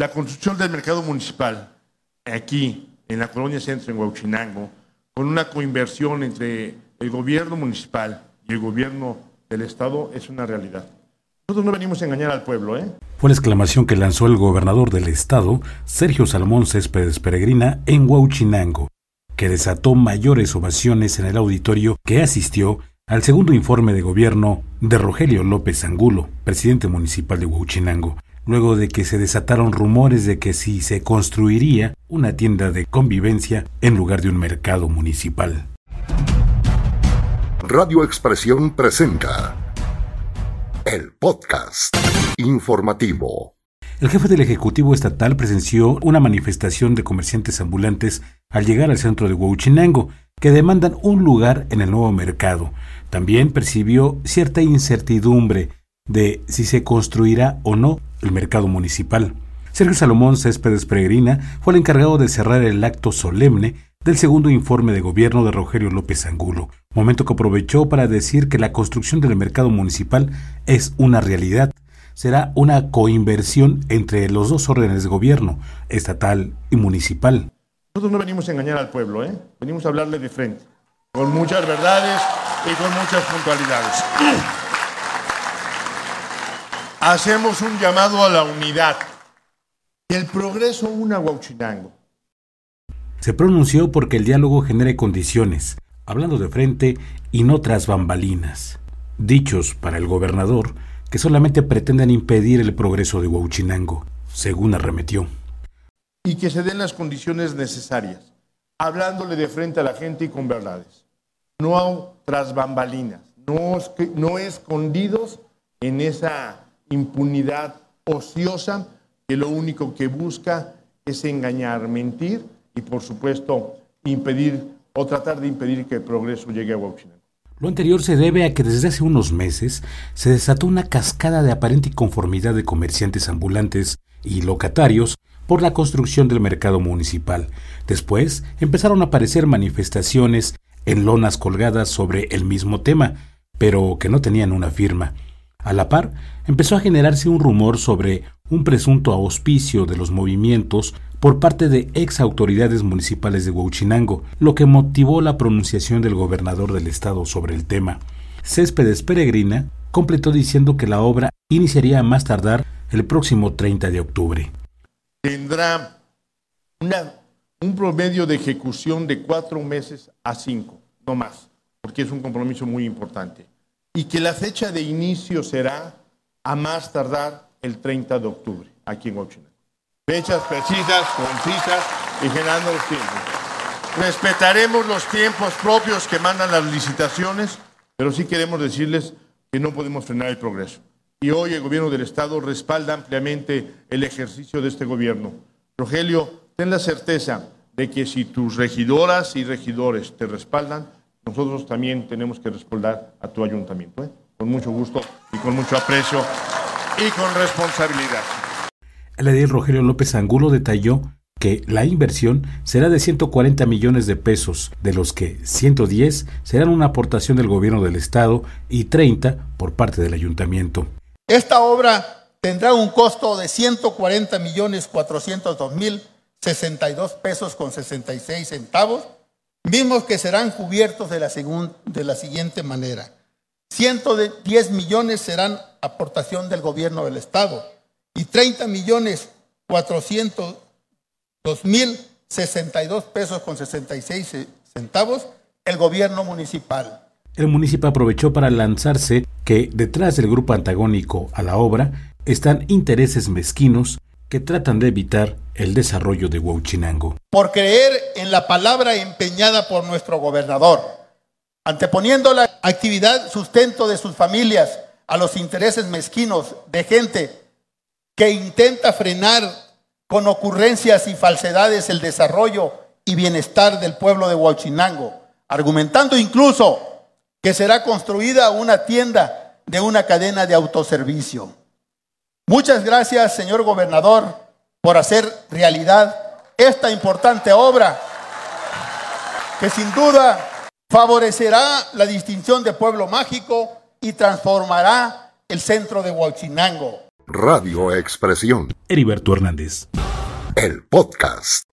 La construcción del mercado municipal aquí, en la colonia centro, en Huachinango, con una coinversión entre el gobierno municipal y el gobierno del Estado, es una realidad. Nosotros no venimos a engañar al pueblo, ¿eh? Fue la exclamación que lanzó el gobernador del estado, Sergio Salomón Céspedes Peregrina, en Huachinango, que desató mayores ovaciones en el auditorio que asistió al segundo informe de gobierno de Rogelio López Angulo, presidente municipal de Huachinango, luego de que se desataron rumores de que si se construiría una tienda de convivencia en lugar de un mercado municipal. Radio Expresión presenta el podcast informativo. El jefe del Ejecutivo Estatal presenció una manifestación de comerciantes ambulantes al llegar al centro de Huachinango, que demandan un lugar en el nuevo mercado. También percibió cierta incertidumbre de si se construirá o no el mercado municipal. Sergio Salomón Céspedes Peregrina fue el encargado de cerrar el acto solemne del segundo informe de gobierno de Rogelio López Angulo, momento que aprovechó para decir que la construcción del mercado municipal es una realidad. Será una coinversión entre los dos órdenes de gobierno, estatal y municipal. Nosotros no venimos a engañar al pueblo, ¿eh? venimos a hablarle de frente, con muchas verdades y con muchas puntualidades. Hacemos un llamado a la unidad. El progreso una Huachinango se pronunció porque el diálogo genere condiciones, hablando de frente y no tras bambalinas. Dichos para el gobernador que solamente pretenden impedir el progreso de Huachinango, según arremetió. Y que se den las condiciones necesarias, hablándole de frente a la gente y con verdades. No tras bambalinas, no, no escondidos en esa impunidad ociosa que lo único que busca es engañar, mentir y por supuesto impedir o tratar de impedir que el progreso llegue a Huachinango. Lo anterior se debe a que desde hace unos meses se desató una cascada de aparente inconformidad de comerciantes ambulantes y locatarios por la construcción del mercado municipal. Después empezaron a aparecer manifestaciones en lonas colgadas sobre el mismo tema, pero que no tenían una firma. A la par, empezó a generarse un rumor sobre un presunto auspicio de los movimientos por parte de ex autoridades municipales de Huachinango, lo que motivó la pronunciación del gobernador del estado sobre el tema. Céspedes Peregrina completó diciendo que la obra iniciaría a más tardar el próximo 30 de octubre. Tendrá un promedio de ejecución de cuatro meses a cinco, no más, porque es un compromiso muy importante. Y que la fecha de inicio será a más tardar el 30 de octubre, aquí en Huachinango fechas precisas, concisas y generando los tiempos. Respetaremos los tiempos propios que mandan las licitaciones, pero sí queremos decirles que no podemos frenar el progreso. Y hoy el gobierno del Estado respalda ampliamente el ejercicio de este gobierno. Rogelio, ten la certeza de que si tus regidoras y regidores te respaldan, nosotros también tenemos que respaldar a tu ayuntamiento, ¿eh? con mucho gusto y con mucho aprecio y con responsabilidad. El edil Rogelio López Angulo detalló que la inversión será de 140 millones de pesos, de los que 110 serán una aportación del gobierno del estado y 30 por parte del ayuntamiento. Esta obra tendrá un costo de 140 millones 402 mil 62 pesos con 66 centavos, mismos que serán cubiertos de la, de la siguiente manera. 110 millones serán aportación del gobierno del estado, y 30 millones 402 mil 62 pesos con 66 centavos el gobierno municipal. El municipio aprovechó para lanzarse que detrás del grupo antagónico a la obra están intereses mezquinos que tratan de evitar el desarrollo de Huachinango. Por creer en la palabra empeñada por nuestro gobernador, anteponiendo la actividad sustento de sus familias a los intereses mezquinos de gente que intenta frenar con ocurrencias y falsedades el desarrollo y bienestar del pueblo de Huachinango, argumentando incluso que será construida una tienda de una cadena de autoservicio. Muchas gracias, señor gobernador, por hacer realidad esta importante obra que sin duda favorecerá la distinción de pueblo mágico y transformará el centro de Huachinango. Radio Expresión. Heriberto Hernández. El podcast.